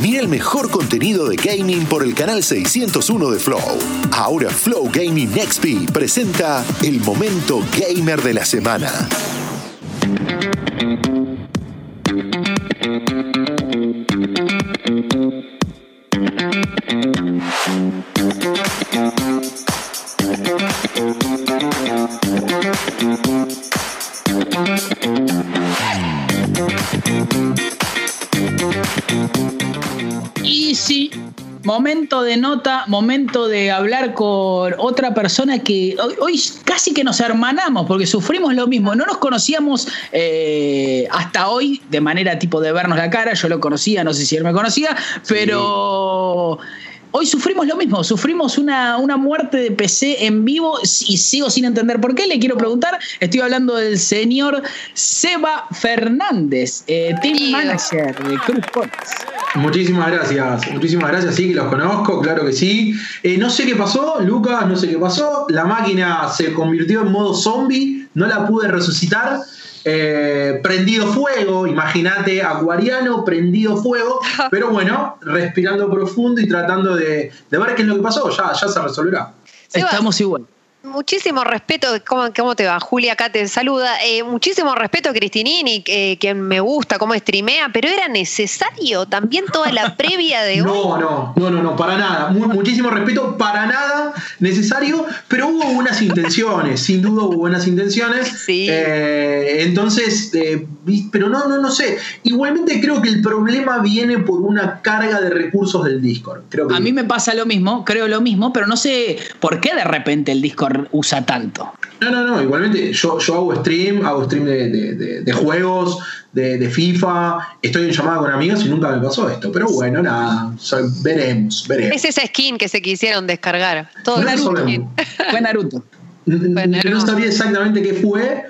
Mira el mejor contenido de gaming por el canal 601 de Flow. Ahora Flow Gaming XP presenta el momento gamer de la semana. De nota, momento de hablar con otra persona que hoy, hoy casi que nos hermanamos porque sufrimos lo mismo. No nos conocíamos eh, hasta hoy de manera tipo de vernos la cara. Yo lo conocía, no sé si él me conocía, pero. Hoy sufrimos lo mismo, sufrimos una, una muerte de PC en vivo y sigo sin entender por qué. Le quiero preguntar, estoy hablando del señor Seba Fernández, eh, Team Manager de Cruz Sports. Muchísimas gracias, muchísimas gracias, sí que los conozco, claro que sí. Eh, no sé qué pasó, Lucas, no sé qué pasó. La máquina se convirtió en modo zombie, no la pude resucitar. Eh, prendido fuego, imagínate, acuariano, prendido fuego, pero bueno, respirando profundo y tratando de, de ver qué es lo que pasó, ya, ya se resolverá. Estamos igual. Muchísimo respeto, ¿cómo, cómo te va? Julia acá te saluda. Eh, muchísimo respeto a Cristinini, eh, quien me gusta, cómo streamea, pero ¿era necesario también toda la previa de hoy? No, no, no, no, no, para nada. Mu- muchísimo respeto, para nada necesario, pero hubo buenas intenciones, sin duda hubo buenas intenciones. Sí. Eh, entonces, eh, pero no, no, no sé. Igualmente creo que el problema viene por una carga de recursos del Discord. Creo que A mí me pasa lo mismo, creo lo mismo, pero no sé por qué de repente el Discord usa tanto. No, no, no, igualmente yo, yo hago stream, hago stream de, de- de- de juegos, de, de FIFA, estoy en llamada con amigos y nunca me pasó esto. Pero bueno, nada, o sea, veremos, veremos. Es esa skin que se quisieron descargar. Todo No skin. Fue Naruto. Bueno, no no. sabía exactamente qué fue,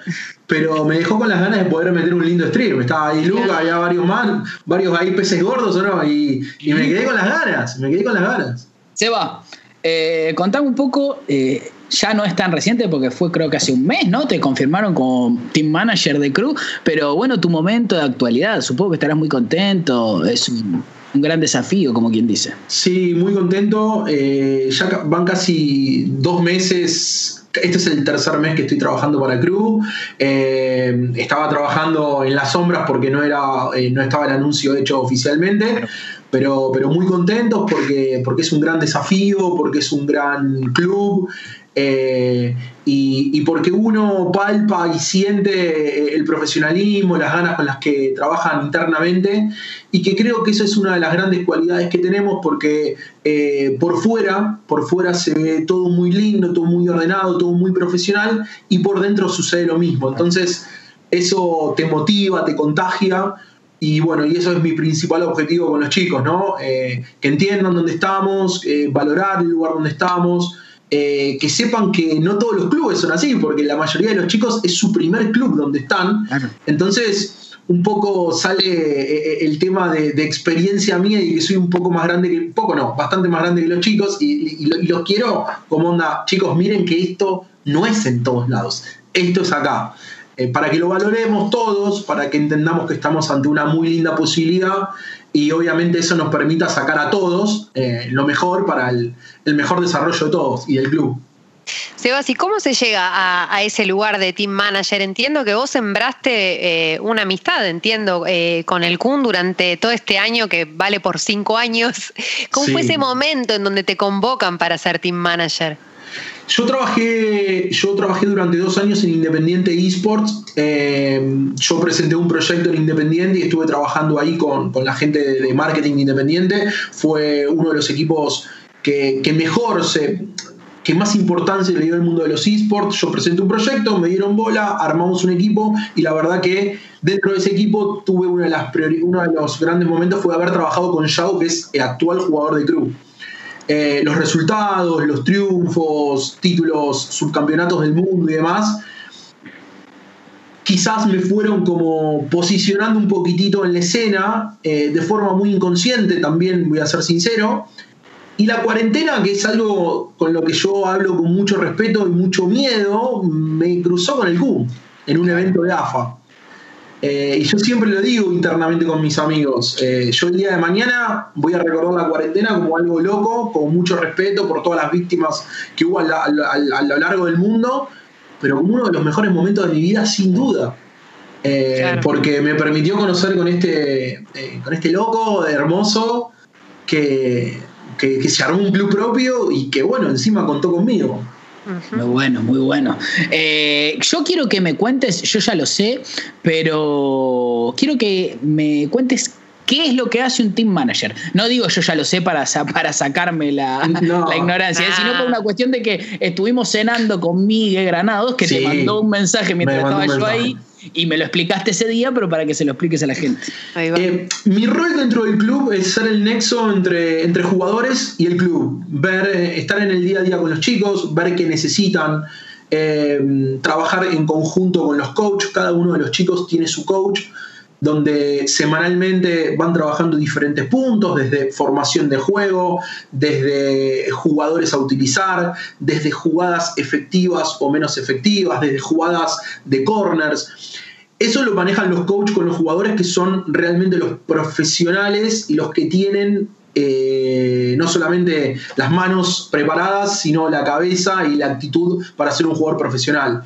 pero me dejó con las ganas de poder meter un lindo stream. Estaba ahí Luca, había varios más, varios ahí peces gordos, ¿o no? Y, y me quedé con las ganas, me quedé con las ganas. Seba, eh, contame un poco, eh, ya no es tan reciente porque fue creo que hace un mes, ¿no? Te confirmaron como team manager de Crew, pero bueno, tu momento de actualidad, supongo que estarás muy contento, es un, gran desafío, como quien dice. Sí, muy contento. eh, ya van casi dos meses. Este es el tercer mes que estoy trabajando para Crew. Eh, estaba trabajando en las sombras porque no, era, eh, no estaba el anuncio hecho oficialmente. Pero, pero muy contentos porque, porque es un gran desafío, porque es un gran club. Eh, y, porque uno palpa y siente eh, el profesionalismo, las ganas con las que trabajan internamente y que creo que eso es una de las grandes cualidades que tenemos porque eh, por fuera, por fuera se ve todo muy lindo, todo muy ordenado, todo muy profesional y por dentro sucede lo mismo. Entonces eso te motiva, te contagia y bueno, y eso es mi principal objetivo con los chicos, ¿no? Que entiendan dónde estamos, valorar el lugar donde estamos. Eh, que sepan que no todos los clubes son así, porque la mayoría de los chicos es su primer club donde están, entonces, un poco sale eh, el tema de, de experiencia mía y que soy un poco más grande que, poco no, bastante más grande que los chicos y, y lo- y los quiero como onda, chicos, miren que esto no es en todos lados, esto es acá. Eh, para que lo valoremos todos, para que entendamos que estamos ante una muy linda posibilidad y obviamente eso nos permita sacar a todos eh, lo mejor para el, el mejor desarrollo de todos y del club. Sebas, ¿y cómo se llega a, a ese lugar de team manager? Entiendo que vos sembraste eh, una amistad, entiendo, eh, con el Kun durante todo este año que vale por cinco años. ¿Cómo fue ese momento en donde te convocan para ser team manager? Yo trabajé, yo trabajé durante dos años en Independiente Esports. Eh, yo presenté un proyecto en Independiente y estuve trabajando ahí con, con la gente de, de marketing de Independiente. Fue uno de los equipos que, mejor se que más importancia le dio al mundo de los esports. Yo presenté un proyecto, me dieron bola, armamos un equipo y la verdad que dentro de ese equipo tuve una de las uno de los grandes momentos fue haber trabajado con Yao, que es el actual jugador de Crew. Eh, los resultados, los triunfos, títulos, subcampeonatos del mundo y demás, quizás me fueron como posicionando un poquitito en la escena, eh, de forma muy inconsciente también, voy a ser sincero. Y la cuarentena, que es algo con lo que yo hablo con mucho respeto y mucho miedo, me cruzó con el Q en un evento de AFA. Eh, y yo siempre lo digo internamente con mis amigos. Eh, yo el día de mañana voy a recordar la cuarentena como algo loco, con mucho respeto por todas las víctimas que hubo a, lo largo del mundo, pero como uno de los mejores momentos de mi vida, sin duda. Eh, porque me permitió conocer con este, con este loco hermoso que, que se armó un club propio y que, bueno, encima contó conmigo. Muy bueno, muy bueno. Eh, yo quiero que me cuentes, yo ya lo sé, pero quiero que me cuentes ¿Qué es lo que hace un team manager? No digo yo ya lo sé para, para sacarme la, ignorancia, sino por una cuestión de que estuvimos cenando con Miguel Granados, que te mandó un mensaje mientras estaba yo ahí y me lo explicaste ese día, pero para que se lo expliques a la gente. Eh, mi rol dentro del club es ser el nexo entre, entre jugadores y el club. Ver, eh, estar en el día a día con los chicos, ver qué necesitan, eh, trabajar en conjunto con los coaches. Cada uno de los chicos tiene su coach donde semanalmente van trabajando diferentes puntos, desde formación de juego, desde jugadores a utilizar, desde jugadas efectivas o menos efectivas, desde jugadas de corners. Eso lo manejan los coaches con los jugadores que son realmente los profesionales y los que tienen eh, no solamente las manos preparadas, sino la cabeza y la actitud para ser un jugador profesional.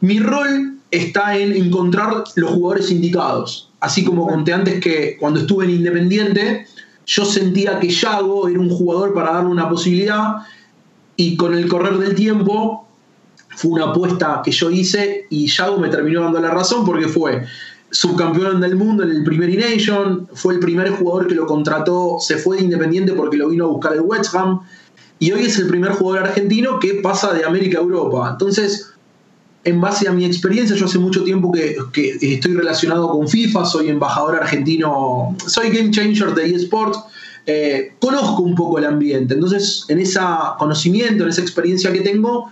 Mi rol está en encontrar los jugadores indicados. Así como conté antes que cuando estuve en Independiente, yo sentía que Yago era un jugador para darle una posibilidad y con el correr del tiempo fue una apuesta que yo hice y Yago me terminó dando la razón porque fue subcampeón del mundo en el primer Nation, fue el primer jugador que lo contrató, se fue de Independiente porque lo vino a buscar el West Ham y hoy es el primer jugador argentino que pasa de América a Europa. Entonces, en base a mi experiencia, yo hace mucho tiempo que, estoy relacionado con FIFA, soy embajador argentino, soy game changer de eSports, eh, conozco un poco el ambiente, entonces en ese conocimiento, en esa experiencia que tengo,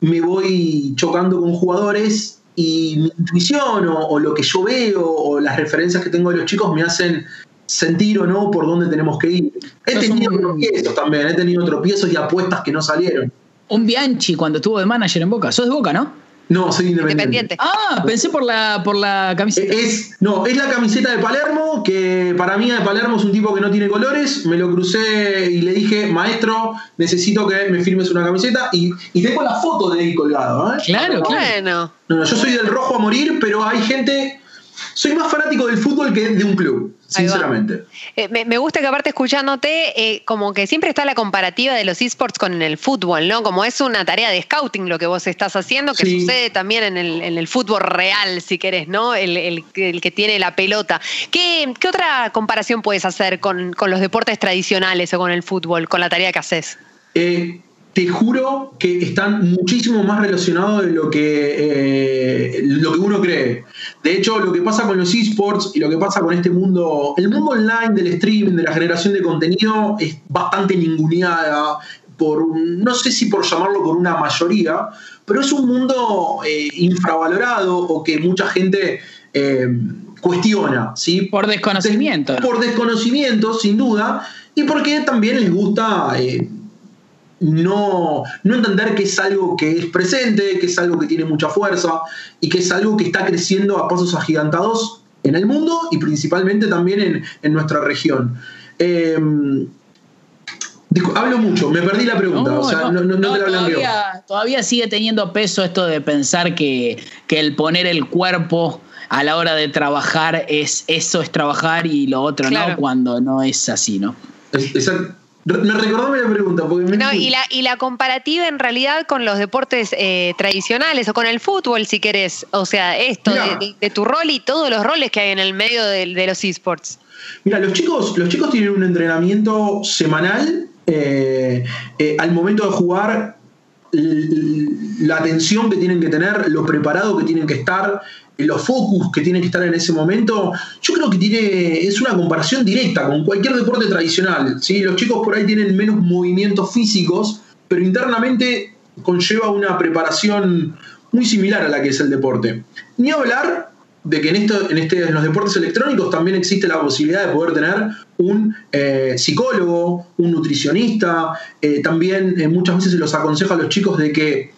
me voy chocando con jugadores y mi intuición o, lo que yo veo o las referencias que tengo de los chicos me hacen sentir o no por dónde tenemos que ir. He tenido tropiezos también, he tenido tropiezos y apuestas que no salieron un Bianchi cuando estuvo de manager en Boca. ¿Sos de Boca, no? No, soy independiente. Ah, pensé por la, por la camiseta. Es, no, es la camiseta de Palermo, que para mí de Palermo es un tipo que no tiene colores. Me lo crucé y le dije, maestro, necesito que me firmes una camiseta. Y, y tengo la foto de ahí colgado. ¿eh? Claro, claro. No, no, yo soy del rojo a morir, pero hay gente soy más fanático del fútbol que de un club, sinceramente. Eh, me, gusta que aparte escuchándote, eh, como que siempre está la comparativa de los esports con el fútbol, ¿no? Como es una tarea de scouting lo que vos estás haciendo, que sucede también en el, fútbol real, si querés, ¿no? El, que tiene la pelota. ¿Qué, otra comparación puedes hacer con, con, los deportes tradicionales o con el fútbol, con la tarea que haces? Eh, te juro que están muchísimo más relacionados de lo que, eh, lo que uno cree. De hecho, lo que pasa con los esports y lo que pasa con este mundo, el mundo online del streaming, de la generación de contenido, es bastante ninguneada por, no sé si por llamarlo por una mayoría, pero es un mundo eh, infravalorado o que mucha gente eh, cuestiona. ¿sí? Por desconocimiento. por desconocimiento, sin duda, y porque también les gusta no, no entender que es algo que es presente, que es algo que tiene mucha fuerza y que es algo que está creciendo a pasos agigantados en el mundo y principalmente también en, nuestra región. Em, hablo mucho, me perdí la pregunta, todavía, todavía, sigue teniendo peso esto de pensar que, el poner el cuerpo a la hora de trabajar es eso es trabajar y lo otro no, cuando no es así, ¿no? Exacto. Me recordó la pregunta. no, y, la, y la comparativa en realidad con los deportes eh, tradicionales o con el fútbol, si querés. O sea, esto de, tu rol y todos los roles que hay en el medio de, los esports. Mira, los chicos, los chicos tienen un entrenamiento semanal. Eh, eh, al momento de jugar, la atención que tienen que tener, lo preparado que tienen que estar, los focus que tienen que estar en ese momento, yo creo que tiene, es una comparación directa con cualquier deporte tradicional. ¿sí? Los chicos por ahí tienen menos movimientos físicos, pero internamente conlleva una preparación muy similar a la que es el deporte. Ni hablar de que en, esto, en, este, los deportes electrónicos también existe la posibilidad de poder tener un eh, psicólogo, un nutricionista, eh, también eh, muchas veces se los aconseja a los chicos de que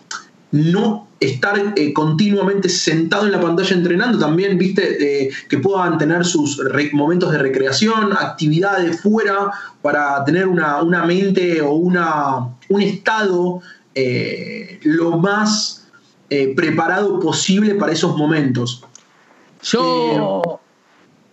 no estar eh, continuamente sentado en la pantalla entrenando, también, viste, que puedan tener sus momentos de recreación, actividades fuera, para tener una, mente o una, un estado eh, lo más eh, preparado posible para esos momentos. Yo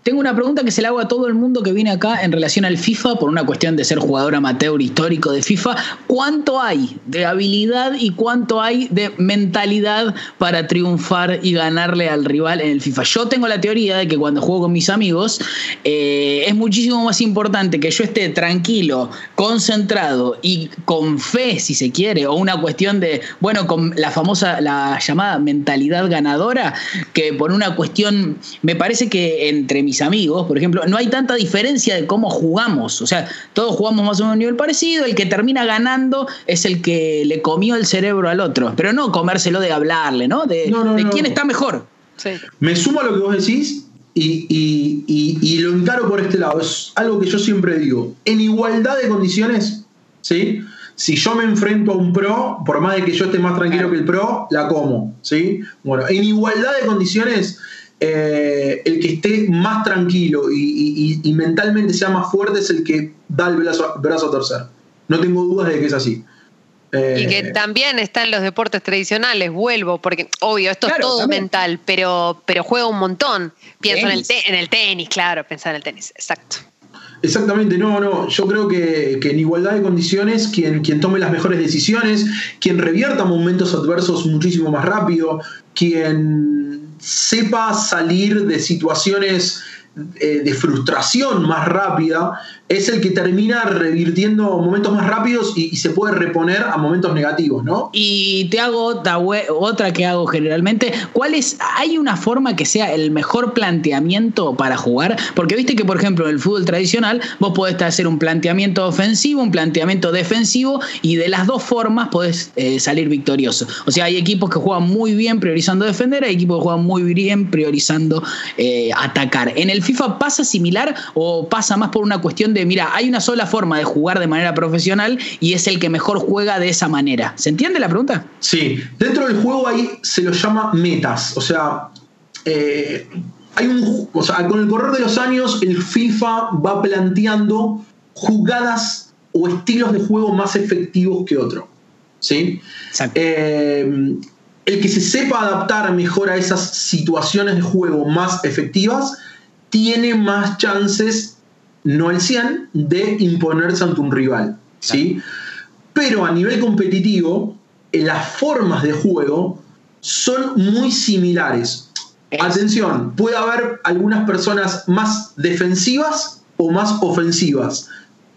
tengo una pregunta que se la hago a todo el mundo que viene acá en relación al FIFA, por una cuestión de ser jugador amateur histórico de FIFA. ¿Cuánto hay de habilidad y cuánto hay de mentalidad para triunfar y ganarle al rival en el FIFA? Yo tengo la teoría de que cuando juego con mis amigos eh, es muchísimo más importante que yo esté tranquilo, concentrado y con fe, si se quiere, o una cuestión de, bueno, con la famosa, la llamada mentalidad ganadora, que por una cuestión, me parece que entre mis amigos, por ejemplo, no hay tanta diferencia de cómo jugamos. O sea, todos jugamos más o menos a un nivel parecido. El que termina ganando es el que le comió el cerebro al otro. Pero no comérselo de hablarle, ¿no? De, quién está mejor. Me sumo a lo que vos decís y, lo encaro por este lado. Es algo que yo siempre digo. En igualdad de condiciones, ¿sí? Si yo me enfrento a un pro, por más de que yo esté más tranquilo que el pro, la como, ¿sí? Bueno, en igualdad de condiciones eh, el que esté más tranquilo y, mentalmente sea más fuerte es el que da el brazo, a torcer. No tengo dudas de que es así. y que eh, también está en los deportes tradicionales, vuelvo, porque obvio, esto es todo mental, pero, pero juega un montón. Pienso en el, en el, tenis, claro, pensar en el tenis, exacto. Exactamente, no, no. Yo creo que, en igualdad de condiciones, quien, quien tome las mejores decisiones, quien revierta momentos adversos muchísimo más rápido, quien sepa salir de situaciones eh, de frustración más rápida, es el que termina revirtiendo momentos más rápidos y, se puede reponer a momentos negativos, ¿no? Y te hago otra, que hago generalmente. ¿Cuál es? ¿Hay una forma que sea el mejor planteamiento para jugar? Porque viste que, por ejemplo, en el fútbol tradicional vos podés hacer un planteamiento ofensivo, un planteamiento defensivo, y de las dos formas podés eh, salir victorioso. O sea, hay equipos que juegan muy bien priorizando defender, hay equipos que juegan muy bien priorizando eh, atacar. ¿En el FIFA pasa similar o pasa más por una cuestión de mira, hay una sola forma de jugar de manera profesional y es el que mejor juega de esa manera. ¿Se entiende la pregunta? Sí, dentro del juego ahí se lo llama metas, o sea, eh, hay un, con el correr de los años el FIFA va planteando jugadas o estilos de juego más efectivos que otro. ¿sí? Eh, el que se sepa adaptar mejor a esas situaciones de juego más efectivas tiene más chances no el 100, de imponerse ante un rival. ¿sí? Pero a nivel competitivo, eh, las formas de juego son muy similares. Atención, puede haber algunas personas más defensivas o más ofensivas,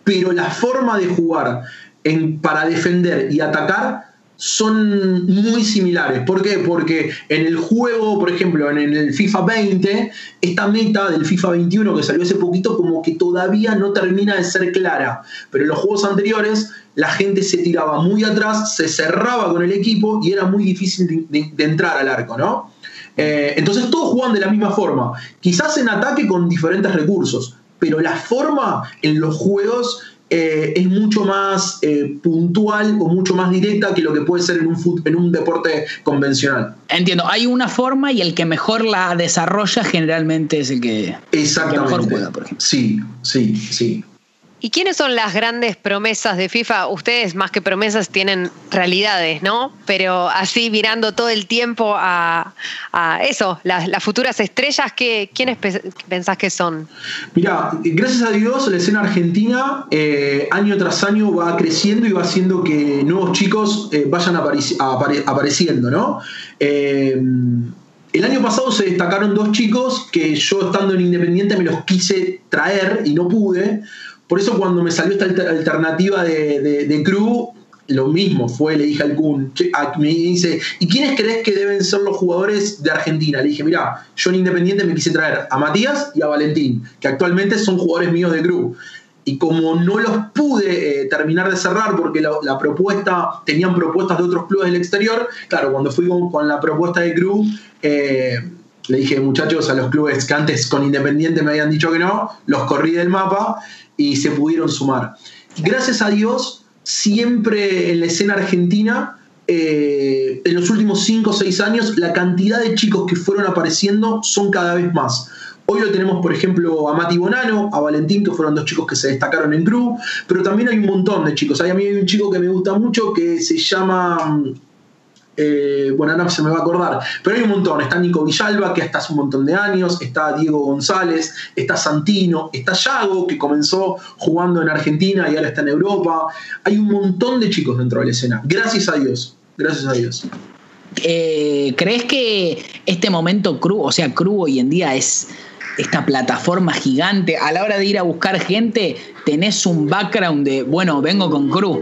pero la forma de jugar en, para defender y atacar son muy similares. ¿Por qué? Porque en el juego, por ejemplo, en el FIFA 20, esta meta del FIFA 21 que salió hace poquito como que todavía no termina de ser clara. Pero en los juegos anteriores la gente se tiraba muy atrás, se cerraba con el equipo y era muy difícil de, entrar al arco, ¿no? Eh, entonces todos jugaban de la misma forma, quizás en ataque con diferentes recursos, pero la forma en los juegos eh, es mucho más eh, puntual o mucho más directa que lo que puede ser en un, en un deporte convencional. Entiendo, hay una forma y el que mejor la desarrolla generalmente es el que, mejor juega, por ejemplo. Sí, sí, sí. ¿Y quiénes son las grandes promesas de FIFA? Ustedes más que promesas tienen realidades, ¿no? Pero así mirando todo el tiempo a, eso, las, futuras estrellas, ¿qué, ¿quiénes pensás que son? Mira, gracias a Dios la escena argentina eh, año tras año va creciendo y va haciendo que nuevos chicos eh, vayan apareciendo, ¿no? Eh, el año pasado se destacaron dos chicos que yo estando en Independiente me los quise traer y no pude por eso cuando me salió esta alternativa de, de, crew, lo mismo fue, le dije al Kun, me dice, ¿y quiénes crees que deben ser los jugadores de Argentina? Le dije, mira, yo en Independiente me quise traer a Matías y a Valentín, que actualmente son jugadores míos de crew. Y como no los pude eh, terminar de cerrar porque la, propuesta, tenían propuestas de otros clubes del exterior, claro, cuando fui con, la propuesta de crew, eh, le dije, muchachos, a los clubes que antes con Independiente me habían dicho que no, los corrí del mapa y se pudieron sumar. Gracias a Dios, siempre en la escena argentina eh, en los últimos 5 o 6 años, la cantidad de chicos que fueron apareciendo son cada vez más. Hoy lo tenemos, por ejemplo, a Mati Bonano, a Valentín, que fueron dos chicos que se destacaron en Crew, pero también hay un montón de chicos. Hay, a mí hay un chico que me gusta mucho que se llama eh, bueno, no se me va a acordar, pero hay un montón. Está Nico Villalba, que hasta hace un montón de años, está Diego González, está Santino, está Yago, que comenzó jugando en Argentina y ahora está en Europa. Hay un montón de chicos dentro de la escena. Gracias a Dios, gracias a Dios. Eh, ¿Crees que este momento Cru, o sea, Cru hoy en día es esta plataforma gigante, a la hora de ir a buscar gente, tenés un background de, bueno, vengo con Cruz.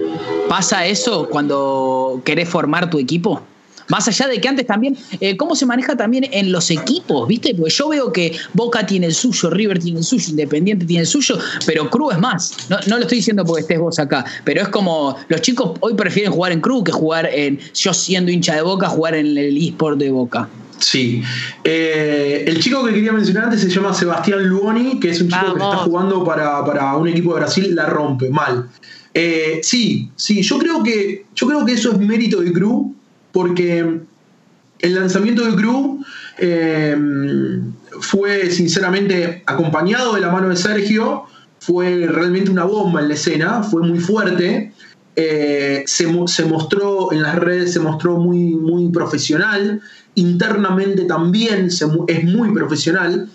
¿Pasa eso cuando querés formar tu equipo? Más allá de que antes también, eh, ¿cómo se maneja también en los equipos? ¿Viste? Porque yo veo que Boca tiene el suyo, River tiene el suyo, Independiente tiene el suyo, pero Cruz es más. No, no, lo estoy diciendo porque estés vos acá, pero es como los chicos hoy prefieren jugar en Cruz que jugar en, yo siendo hincha de Boca, jugar en el eSport de Boca. Sí. Eh, el chico que quería mencionar antes se llama Sebastián Luoni, que es un chico que está jugando para, un equipo de Brasil, la rompe, mal. Eh, sí, sí, yo creo, que, yo creo que eso es mérito de Cru, porque el lanzamiento de Cru eh, fue sinceramente acompañado de la mano de Sergio, fue realmente una bomba en la escena, fue muy fuerte. Se, se, mostró en las redes, se mostró muy, muy profesional internamente también es muy profesional.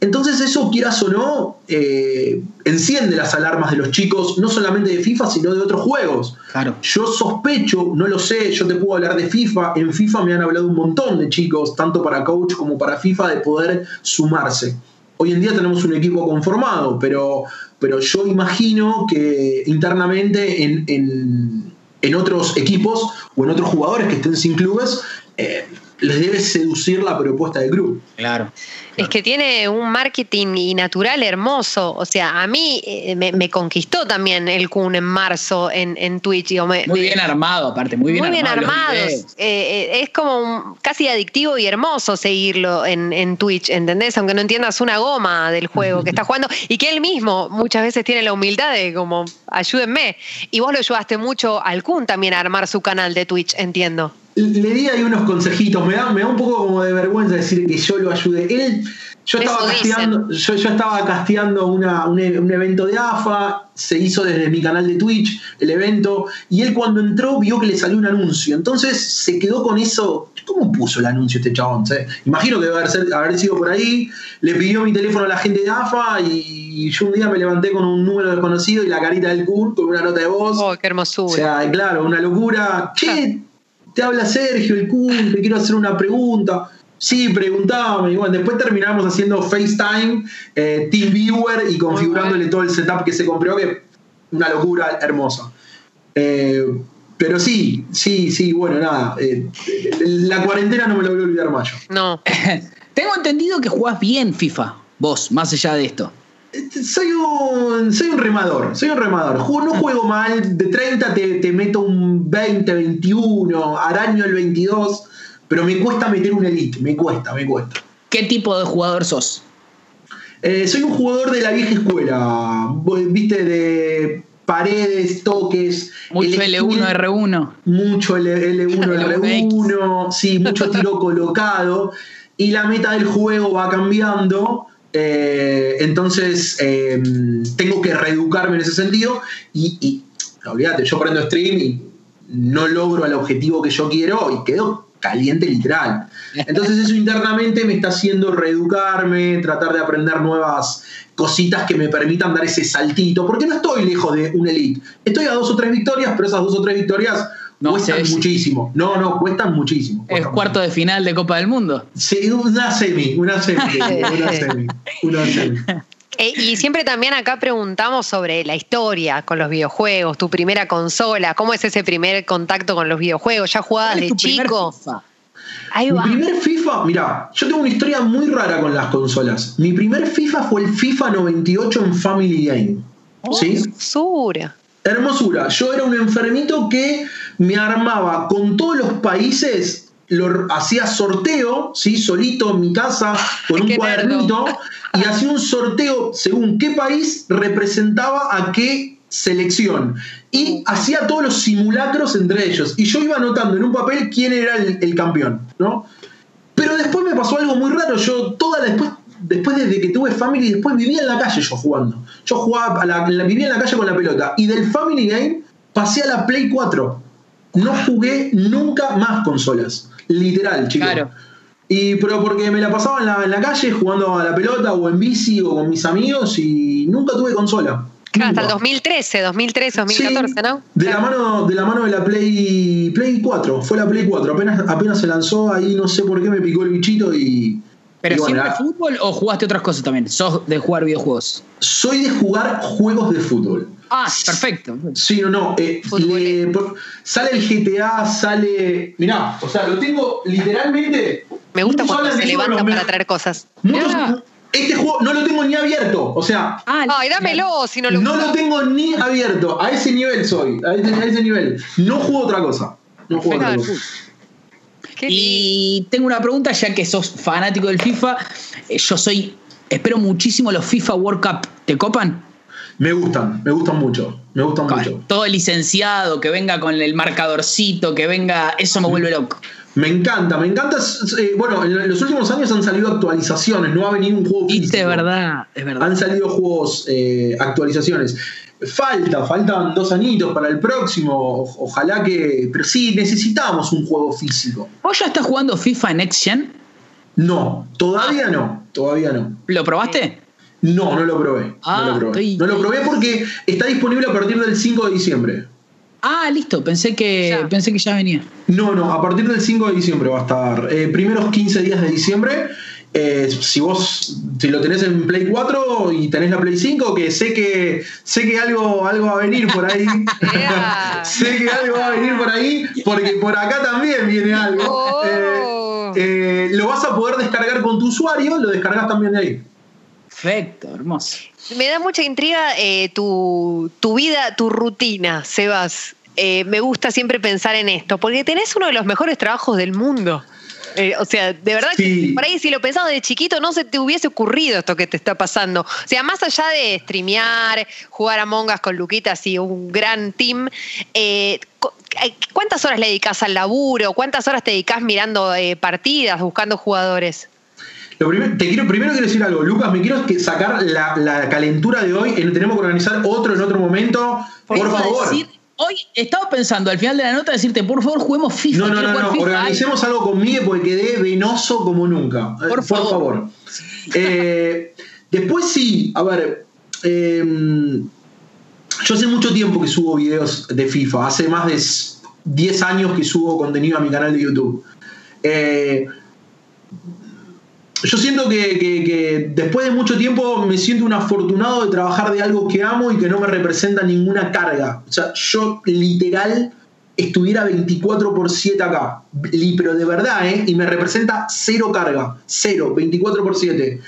Entonces eso, quieras o no, eh, enciende las alarmas de los chicos, no solamente de FIFA, sino de otros juegos. Claro. Yo sospecho, no lo sé, yo te puedo hablar de FIFA, en FIFA me han hablado un montón de chicos, tanto para coach como para FIFA, de poder sumarse. Hoy en día tenemos un equipo conformado, pero, pero yo imagino que internamente en, otros equipos o en otros jugadores que estén sin clubes, eh, les debe seducir la propuesta del grupo. Claro. Es que tiene un marketing natural hermoso. O sea, a mí eh, me, conquistó también el Kun en marzo en, Twitch. muy bien armado, aparte, muy bien muy bien armado. Eh, eh, es como casi adictivo y hermoso seguirlo en, Twitch, ¿entendés? Aunque no entiendas una goma del juego que está jugando y que él mismo muchas veces tiene la humildad de como, ayúdenme. Y vos lo ayudaste mucho al Kun también a armar su canal de Twitch, entiendo le di ahí unos consejitos. Me da, me da un poco como de vergüenza decir que yo lo ayudé. Él, yo estaba casteando, yo, estaba casteando una, un, evento de AFA, se hizo desde mi canal de Twitch el evento, y él cuando entró vio que le salió un anuncio. Entonces se quedó con eso. ¿Cómo puso el anuncio este chabón? Imagino que debe haber, haber, sido por ahí. Le pidió mi teléfono a la gente de AFA y yo un día me levanté con un número desconocido y la carita del Kun con una nota de voz. Oh, qué hermosura. O sea, claro, una locura. Che, te habla Sergio, el Kun, te quiero hacer una pregunta. Sí, preguntábame. Y bueno, después terminamos haciendo FaceTime, eh, TeamViewer y configurándole todo el setup que se compró, que una locura hermosa. Eh, pero sí, sí, sí, bueno, nada. Eh, la cuarentena no me lo voy a olvidar más No. Tengo entendido que jugás bien FIFA, vos, más allá de esto. Este, soy un, soy un remador, soy un remador. no juego mal, de 30 te, meto un 20, 21, araño el 22, pero me cuesta meter un elite, me cuesta, me cuesta. ¿Qué tipo de jugador sos? Eh, soy un jugador de la vieja escuela, viste, de paredes, toques. Mucho L1, R1. Mucho L, 1 R1, sí, mucho tiro colocado. Y la meta del juego va cambiando eh, entonces, em, tengo que reeducarme en ese sentido y, olvídate, yo prendo stream y no logro el objetivo que yo quiero y quedo caliente literal. Entonces eso internamente me está haciendo reeducarme, tratar de aprender nuevas cositas que me permitan dar ese saltito, porque no estoy lejos de un elite. Estoy a dos o tres victorias, pero esas dos o tres victorias no, cuestan muchísimo. No, no, cuestan muchísimo. es cuarto de final de Copa del Mundo. Sí, una semi, una semi, una semi, una semi. Eh, y siempre también acá preguntamos sobre la historia con los videojuegos, tu primera consola, ¿cómo es ese primer contacto con los videojuegos? ¿Ya jugabas de chico? Ahí va. Mi primer FIFA, mira, yo tengo una historia muy rara con las consolas. Mi primer FIFA fue el FIFA 98 en Family Game. Oh, ¿Sí? Hermosura. Hermosura. Yo era un enfermito que me armaba con todos los países, lo, hacía sorteo, ¿sí? solito en mi casa, con un cuadernito, y hacía un sorteo según qué país representaba a qué selección. Y hacía todos los simulacros entre ellos. Y yo iba anotando en un papel quién era el, campeón, ¿no? Pero después me pasó algo muy raro. Yo toda la, después, después de que tuve Family, después vivía en la calle yo jugando. Yo jugaba, vivía en la calle con la pelota. Y del Family Game pasé a la Play 4. No jugué nunca más consolas. Literal, chicos. Claro. Y, pero porque me la pasaba en la, en la calle jugando a la pelota o en bici o con mis amigos y nunca tuve consola hasta el 2013, 2013, 2014, ¿no? De la mano, de la mano de la Play, Play 4, fue la Play 4, apenas, apenas se lanzó, ahí no sé por qué me picó el bichito y. ¿Pero siempre fútbol o jugaste otras cosas también? ¿Sos de jugar videojuegos? Soy de jugar juegos de fútbol. Ah, perfecto. Sí, no, no. Eh, sale el GTA, sale. Mirá, o sea, lo tengo literalmente. Me gusta cuando se levanta para traer cosas. Muchos, este juego no lo tengo ni abierto. O sea. Ay, dámelo si no lo No lo tengo ni abierto. A ese nivel soy. A ese, nivel. No juego otra cosa. No juego otra cosa. Y tengo una pregunta, ya que sos fanático del FIFA. Eh, yo soy. Espero muchísimo los FIFA World Cup. ¿Te copan? Me gustan, me gustan mucho. Me gustan mucho. Todo licenciado, que venga con el marcadorcito, que venga. Eso me vuelve loco. Me encanta, me encanta. Eh, bueno, en los últimos años han salido actualizaciones, no ha venido un juego físico. Es verdad, es verdad. Han salido juegos, eh, actualizaciones. Falta, faltan dos añitos para el próximo. Ojalá que. Pero sí, necesitamos un juego físico. ¿Vos ya estás jugando FIFA Next Gen? No, todavía no. Todavía no. ¿Lo probaste? No, no lo probé. no lo ah, probé. No lo probé porque está disponible a partir del 5 de diciembre. Ah, listo, pensé que, ya. pensé que ya venía. No, no, a partir del 5 de diciembre va a estar. Eh, primeros 15 días de diciembre. Eh, si vos si lo tenés en Play 4 y tenés la Play 5, que sé que sé que algo, algo va a venir por ahí. sé que algo va a venir por ahí, porque por acá también viene algo. Oh. Eh, lo vas a poder descargar con tu usuario, lo descargas también de ahí. Perfecto, hermoso. Me da mucha intriga eh, tu, vida, tu rutina, Sebas. Eh, me gusta siempre pensar en esto, porque tenés uno de los mejores trabajos del mundo. Eh, o sea, de verdad que por ahí si lo pensabas de chiquito no se te hubiese ocurrido esto que te está pasando. O sea, más allá de streamear, jugar a mongas con Luquitas y un gran team, ¿cuántas horas le dedicas al laburo? ¿Cuántas horas te dedicas mirando partidas, buscando jugadores? Primero, te quiero, primero quiero decir algo, Lucas, me quiero sacar la, calentura de hoy, tenemos que organizar otro en otro momento, por, favor. hoy estaba pensando al final de la nota decirte, por favor, juguemos FIFA. No, no, no, no, organicemos algo conmigo porque quedé venoso como nunca. Eh, por, favor. Eh, después sí, a ver, em, yo hace mucho tiempo que subo videos de FIFA, hace más de 10 años que subo contenido a mi canal de YouTube. Eh, yo siento que, después de mucho tiempo me siento un afortunado de trabajar de algo que amo y que no me representa ninguna carga. O sea, yo literal estuviera 24 por 7 acá, pero de verdad, ¿eh? Y me representa cero carga, cero, 24 por 7.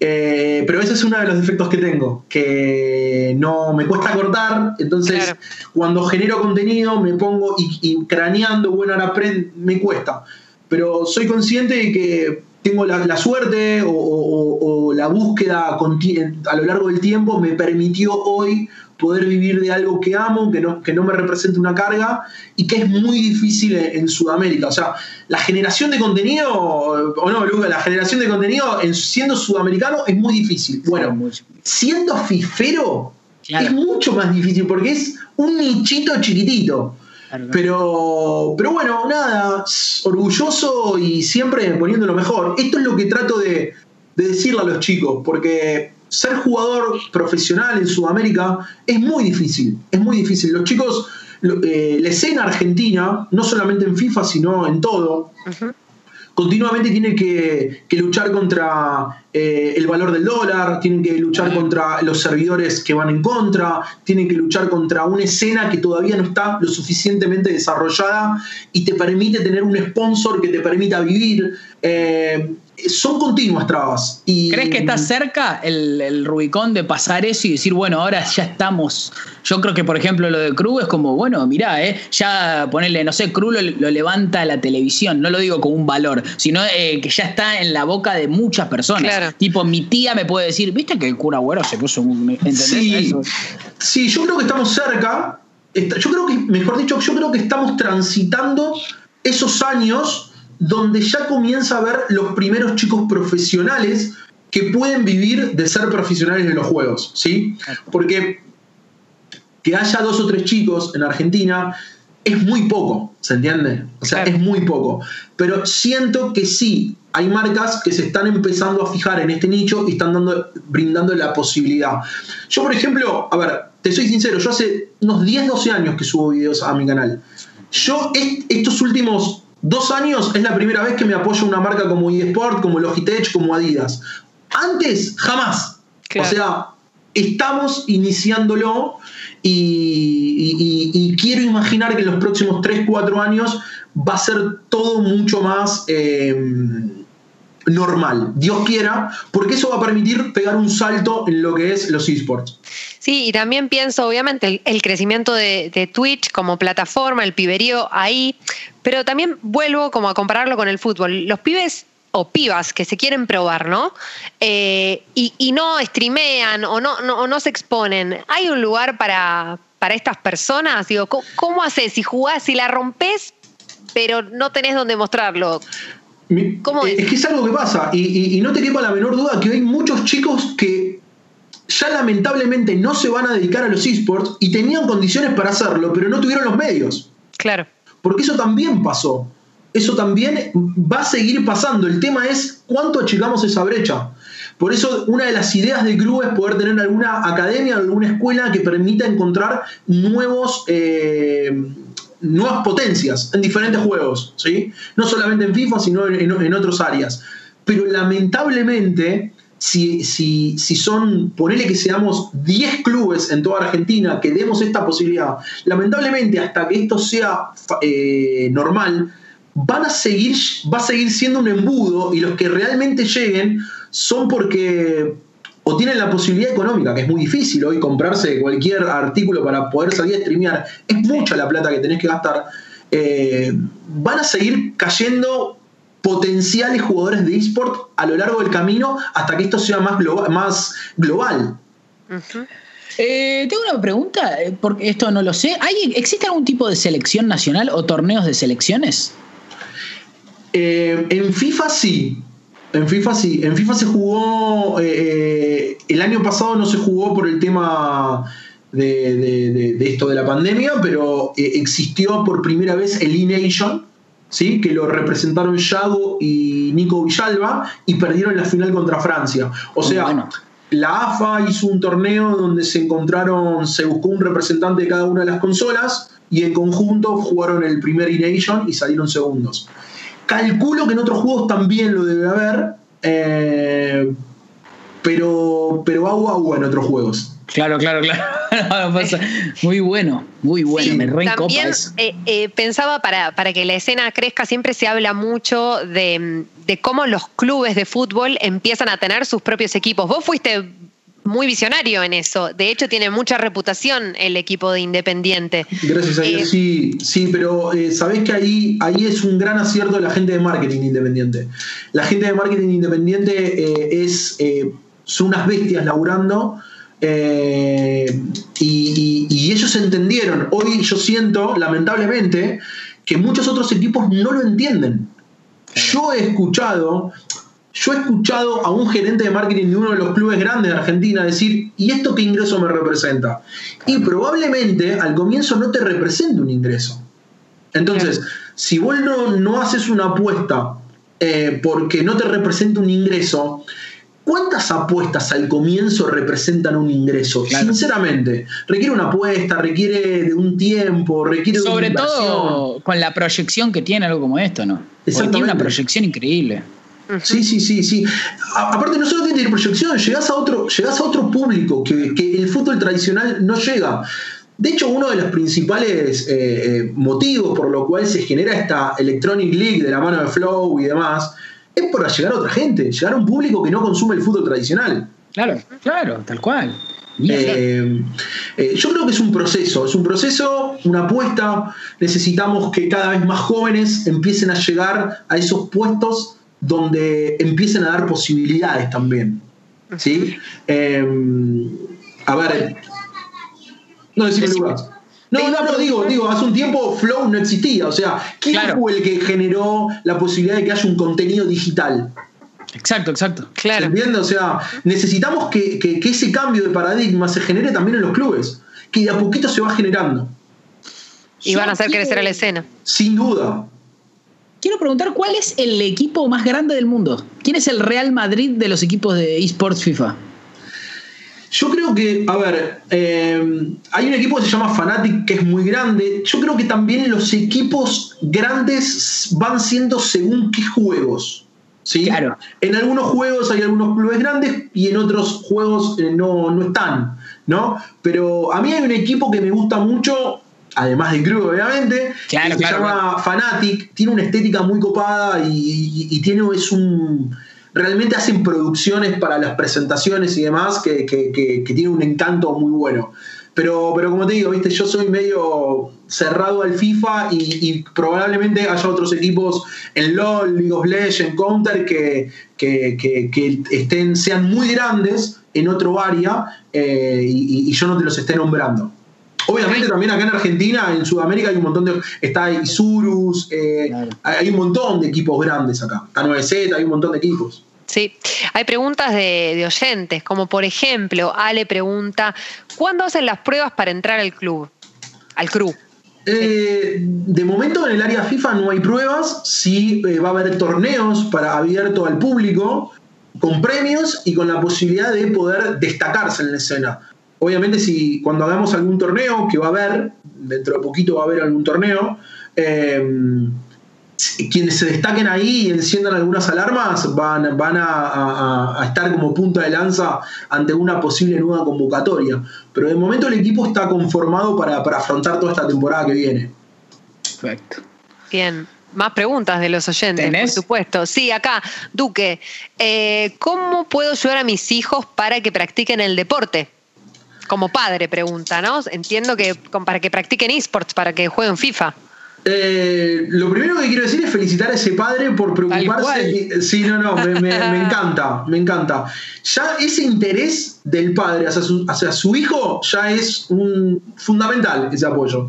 Eh, pero ese es uno de los defectos que tengo, que no me cuesta cortar, entonces cuando genero contenido me pongo y, craneando, bueno, ahora me cuesta. Pero soy consciente de que tengo la, suerte o, la búsqueda a lo largo del tiempo me permitió hoy poder vivir de algo que amo, que no, que no me represente una carga y que es muy difícil en, Sudamérica. O sea, la generación de contenido, o no, Luca, la generación de contenido en, siendo sudamericano es muy difícil. Bueno, siendo fifero es mucho más difícil porque es un nichito chiquitito. Pero, pero bueno, nada, orgulloso y siempre poniendo lo mejor. Esto es lo que trato de, decirle a los chicos, porque ser jugador profesional en Sudamérica es muy difícil, es muy difícil. Los chicos, eh, la escena argentina, no solamente en FIFA, sino en todo, continuamente tiene que, luchar contra eh, el valor del dólar, tienen que luchar contra los servidores que van en contra, tienen que luchar contra una escena que todavía no está lo suficientemente desarrollada y te permite tener un sponsor que te permita vivir. Eh, son continuas trabas. Y, ¿Crees que está cerca el, Rubicón de pasar eso y decir, bueno, ahora ya estamos? Yo creo que, por ejemplo, lo de Cruz es como, bueno, mirá, eh, ya ponerle, no sé, Cruz lo, levanta la televisión, no lo digo con un valor, sino eh, que ya está en la boca de muchas personas. Tipo, mi tía me puede decir, ¿viste que el cura güero se puso un. ¿Entendés? Sí, yo creo que estamos cerca. Yo creo que, mejor dicho, yo creo que estamos transitando esos años donde ya comienza a ver los primeros chicos profesionales que pueden vivir de ser profesionales de los juegos, ¿sí? Porque que haya dos o tres chicos en Argentina es muy poco, ¿se entiende? O sea, es muy poco. Pero siento que sí, hay marcas que se están empezando a fijar en este nicho y están dando, brindando la posibilidad. Yo, por ejemplo, a ver, te soy sincero, yo hace unos 10, 12 años que subo videos a mi canal. Yo estos últimos dos años es la primera vez que me apoyo una marca como eSport, como Logitech, como Adidas. Antes, jamás. O sea, estamos iniciándolo y, quiero imaginar que en los próximos 3, 4 años va a ser todo mucho más eh, normal, Dios quiera, porque eso va a permitir pegar un salto en lo que es los esports. Sí, y también pienso, obviamente, el, crecimiento de, de, Twitch como plataforma, el piberío ahí, pero también vuelvo como a compararlo con el fútbol. Los pibes o pibas que se quieren probar, ¿no? Eh, y, no streamean o no, no, se exponen. ¿Hay un lugar para, para estas personas? Digo, ¿cómo, haces si jugás, si la rompes, pero no tenés dónde mostrarlo? ¿Cómo es? es? que es algo que pasa, y, y no te quepa la menor duda que hay muchos chicos que ya lamentablemente no se van a dedicar a los esports y tenían condiciones para hacerlo, pero no tuvieron los medios. Claro. Porque eso también pasó eso también va a seguir pasando. El tema es cuánto achicamos esa brecha. Por eso una de las ideas de CRU es poder tener alguna academia, alguna escuela que permita encontrar nuevos, eh, nuevas potencias en diferentes juegos, ¿sí? no solamente en FIFA, sino en, otras áreas. Pero lamentablemente, si, si, si, son, ponele que seamos 10 clubes en toda Argentina que demos esta posibilidad, lamentablemente hasta que esto sea eh, normal, van a seguir, va a seguir siendo un embudo y los que realmente lleguen son porque o tienen la posibilidad económica, que es muy difícil hoy comprarse cualquier artículo para poder salir a streamear, es mucha la plata que tenés que gastar, eh, van a seguir cayendo potenciales jugadores de eSport a lo largo del camino hasta que esto sea más, global. Más global. Eh, tengo una pregunta, eh, porque esto no lo sé. ¿Hay, ¿Existe algún tipo de selección nacional o torneos de selecciones? Eh, en FIFA sí. En FIFA sí. En FIFA se jugó. Eh, eh, el año pasado no se jugó por el tema de, esto de la pandemia, pero existió por primera vez el E-Nation. ¿Sí? que lo representaron Yago y Nico Villalba y perdieron la final contra Francia. O sea, la AFA hizo un torneo donde se encontraron, se buscó un representante de cada una de las consolas y en conjunto jugaron el primer E-Nation y salieron segundos. Calculo que en otros juegos también lo debe haber, eh, pero, pero agua agua en otros juegos. Claro, claro, claro. muy bueno, muy bueno. me También eh, eh, pensaba para, para que la escena crezca, siempre se habla mucho de, de, cómo los clubes de fútbol empiezan a tener sus propios equipos. Vos fuiste muy visionario en eso. De hecho, tiene mucha reputación el equipo de Independiente. Gracias a Dios, eh, sí, sí, pero eh, sabés que ahí, ahí es un gran acierto de la gente de marketing independiente. La gente de marketing independiente eh, es, son unas bestias laburando. Y, y ellos entendieron. Hoy yo siento, lamentablemente, que muchos otros equipos no lo entienden. Yo he escuchado, yo he escuchado a un gerente de marketing de uno de los clubes grandes de Argentina decir, ¿y esto qué ingreso me representa? Y probablemente al comienzo no te represente un ingreso. Entonces, si vos no, haces una apuesta eh, porque no te representa un ingreso, ¿cuántas apuestas al comienzo representan un ingreso? Sinceramente, requiere una apuesta, requiere de un tiempo, requiere Sobre todo con la proyección que tiene algo como esto, ¿no? tiene una proyección increíble. Sí, sí, sí, sí. aparte, no solo tiene proyección, llegás a otro, llegás a otro público que, el fútbol tradicional no llega. De hecho, uno de los principales eh, eh, motivos por lo cual se genera esta Electronic League de la mano de Flow y demás es para llegar a otra gente, llegar a un público que no consume el fútbol tradicional. Claro, claro, tal cual. Eh, yo creo que es un proceso, es un proceso, una apuesta. Necesitamos que cada vez más jóvenes empiecen a llegar a esos puestos donde empiecen a dar posibilidades también. ¿sí? Em, a ver, No, decime Lucas. No, no, no, digo, digo, hace un tiempo Flow no existía. O sea, ¿quién fue el que generó la posibilidad de que haya un contenido digital? Exacto, exacto. Claro. ¿Entiendes? O sea, necesitamos que, ese cambio de paradigma se genere también en los clubes, que de a poquito se va generando. Y van a hacer crecer a la escena. Sin duda. Quiero preguntar, ¿cuál es el equipo más grande del mundo? ¿Quién es el Real Madrid de los equipos de eSports FIFA? Yo creo que, a ver, eh, hay un equipo que se llama Fnatic que es muy grande. Yo creo que también los equipos grandes van siendo según qué juegos. ¿sí? Claro. En algunos juegos hay algunos clubes grandes y en otros juegos eh, no, no están, ¿no? Pero a mí hay un equipo que me gusta mucho, además de Crew, obviamente, que se llama Fanatic, tiene una estética muy copada y, y tiene, es un realmente hacen producciones para las presentaciones y demás que, que, tienen un encanto muy bueno. Pero, pero como te digo, viste, yo soy medio cerrado al FIFA y, probablemente haya otros equipos en LOL, League of Legends, Counter que, que, estén, sean muy grandes en otro área eh, y, yo no te los esté nombrando. Obviamente también acá en Argentina, en Sudamérica hay un montón de... Está Isurus, eh, hay un montón de equipos grandes acá. Está 9Z, hay un montón de equipos. Sí, hay preguntas de, oyentes, como por ejemplo, Ale pregunta, ¿cuándo hacen las pruebas para entrar al club? Al club. Eh, de momento en el área FIFA no hay pruebas, sí eh, va a haber torneos para abierto al público, con premios y con la posibilidad de poder destacarse en la escena. Obviamente si cuando hagamos algún torneo, que va a haber, dentro de poquito va a haber algún torneo, eh, quienes se destaquen ahí y enciendan algunas alarmas van, van a, estar como punta de lanza ante una posible nueva convocatoria. Pero de momento el equipo está conformado para, afrontar toda esta temporada que viene. Perfecto. Bien. Más preguntas de los oyentes, por supuesto. Sí, acá, Duque, eh, ¿cómo puedo ayudar a mis hijos para que practiquen el deporte? Como padre, pregunta, ¿no? Entiendo que para que practiquen esports, para que jueguen FIFA. Eh, lo primero que quiero decir es felicitar a ese padre por preocuparse. Sí, no, no, me, encanta, me encanta. Ya ese interés del padre hacia su, hacia su hijo ya es un fundamental ese apoyo.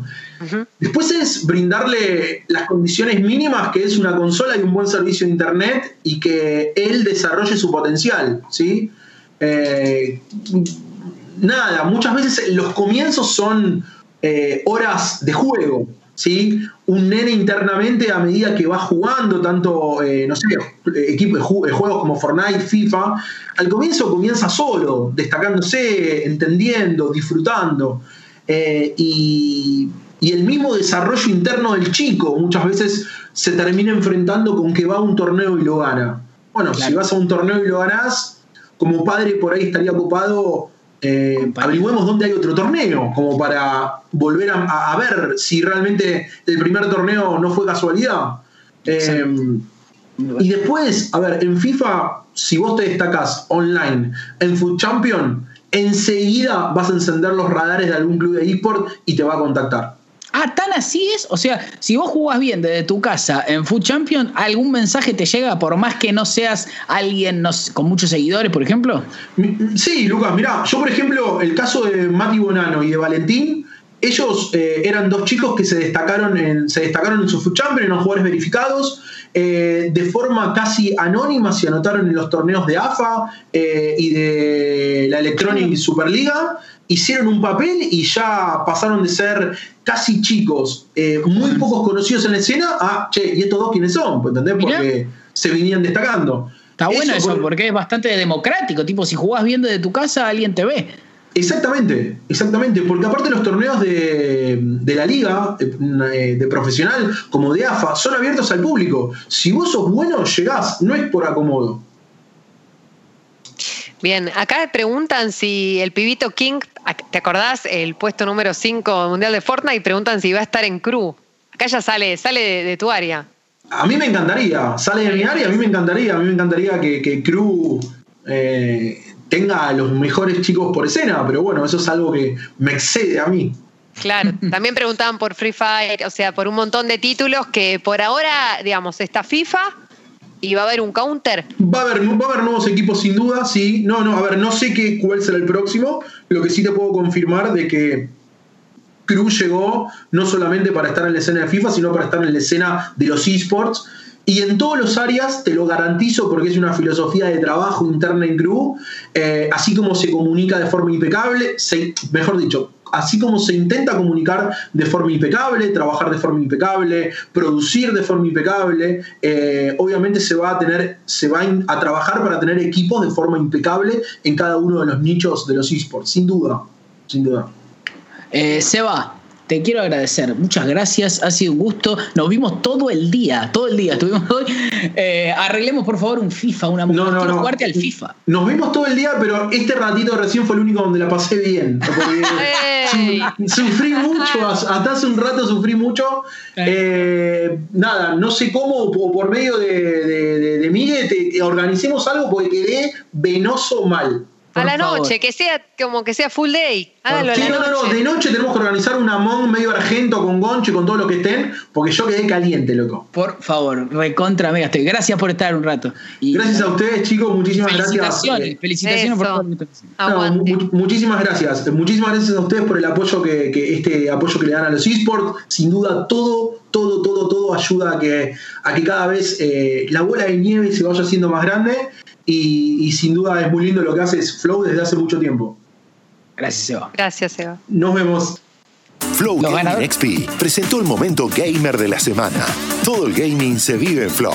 Después es brindarle las condiciones mínimas, que es una consola y un buen servicio de internet, y que él desarrolle su potencial, ¿sí? Eh, nada, muchas veces los comienzos son eh, horas de juego. ¿sí? Un nene internamente a medida que va jugando, tanto, eh, no sé, equipos, eh, juegos como Fortnite, FIFA, al comienzo comienza solo, destacándose, entendiendo, disfrutando. Eh, y, el mismo desarrollo interno del chico muchas veces se termina enfrentando con que va a un torneo y lo gana. Bueno, si vas a un torneo y lo ganás, como padre por ahí estaría ocupado eh, averigüemos dónde hay otro torneo, como para volver a, ver si realmente el primer torneo no fue casualidad. Eh, y después, a ver, en FIFA, si vos te destacás online en Food Champion, enseguida vas a encender los radares de algún club de eSport y te va a contactar. Ah, tan así es. O sea, si vos jugás bien desde tu casa en Food Champion, ¿algún mensaje te llega por más que no seas alguien con muchos seguidores, por ejemplo? Sí, Lucas, mirá, yo por ejemplo, el caso de Mati Bonano y de Valentín, ellos eh, eran dos chicos que se destacaron en, se destacaron en su Food Champion, eran jugadores verificados. Eh, de forma casi anónima se anotaron en los torneos de AFA eh, y de la Electronic Superliga hicieron un papel y ya pasaron de ser casi chicos, eh, muy pocos conocidos en la escena, a, che, ¿y estos dos quiénes son? ¿Entendés? Porque se venían destacando. Está bueno eso, porque es bastante democrático, tipo, si jugás bien desde tu casa, alguien te ve. Exactamente, exactamente, porque aparte los torneos de, la liga, eh, de, profesional, como de AFA, son abiertos al público. Si vos sos bueno, llegás, no es por acomodo. Bien, acá preguntan si el pibito King ¿Te acordás el puesto número 5 mundial de Fortnite? Preguntan si va a estar en crew. Acá ya sale, sale de, tu área. A mí me encantaría, sale de mi área, a mí me encantaría, a mí me encantaría que, que Crew eh, tenga a los mejores chicos por escena, pero bueno, eso es algo que me excede a mí. Claro, también preguntaban por Free Fire, o sea, por un montón de títulos que por ahora, digamos, está FIFA, ¿Y va a haber un counter? Va a haber, va a haber nuevos equipos sin duda, sí. No, no, a ver, no sé qué, cuál será el próximo. Lo que sí te puedo confirmar de que Cruz llegó no solamente para estar en la escena de FIFA, sino para estar en la escena de los esports. Y en todas las áreas, te lo garantizo porque es una filosofía de trabajo interna en Crew, eh, así como se comunica de forma impecable, mejor dicho, así como se intenta comunicar de forma impecable, trabajar de forma impecable, producir de forma impecable, eh, obviamente se va a tener, se va a trabajar para tener equipos de forma impecable en cada uno de los nichos de los esports, sin duda, sin duda. Eh, Seba, te quiero agradecer. Muchas gracias. Ha sido un gusto. Nos vimos todo el día. Todo el día estuvimos hoy. Eh, arreglemos, por favor, un FIFA, una no, no, no. al FIFA. Nos vimos todo el día, pero este ratito recién fue el único donde la pasé bien. sufrí mucho. Hasta hace un rato sufrí mucho. Eh, nada, no sé cómo, o por medio de, de, Miguel, te, organicemos algo porque quedé venoso mal a la noche, que sea como que sea full day. Hágalo sí, no, no, de noche tenemos que organizar un amón medio argento con goncho y con todo lo que estén, porque yo quedé caliente, loco. Por favor, recontra mega estoy. Gracias por estar un rato. gracias a ustedes, chicos, muchísimas gracias. Felicitaciones por favor. muchísimas gracias. Muchísimas gracias a ustedes por el apoyo que, este apoyo que le dan a los esports. Sin duda, todo, todo, todo, todo ayuda a que, a que cada vez eh, la bola de nieve se vaya haciendo más grande y, sin duda es muy lindo lo que hace Flow desde hace mucho tiempo. Gracias, Seba. Gracias, Seba. Nos vemos. Flow Gaming XP presentó el momento gamer de la semana. Todo el gaming se vive en Flow.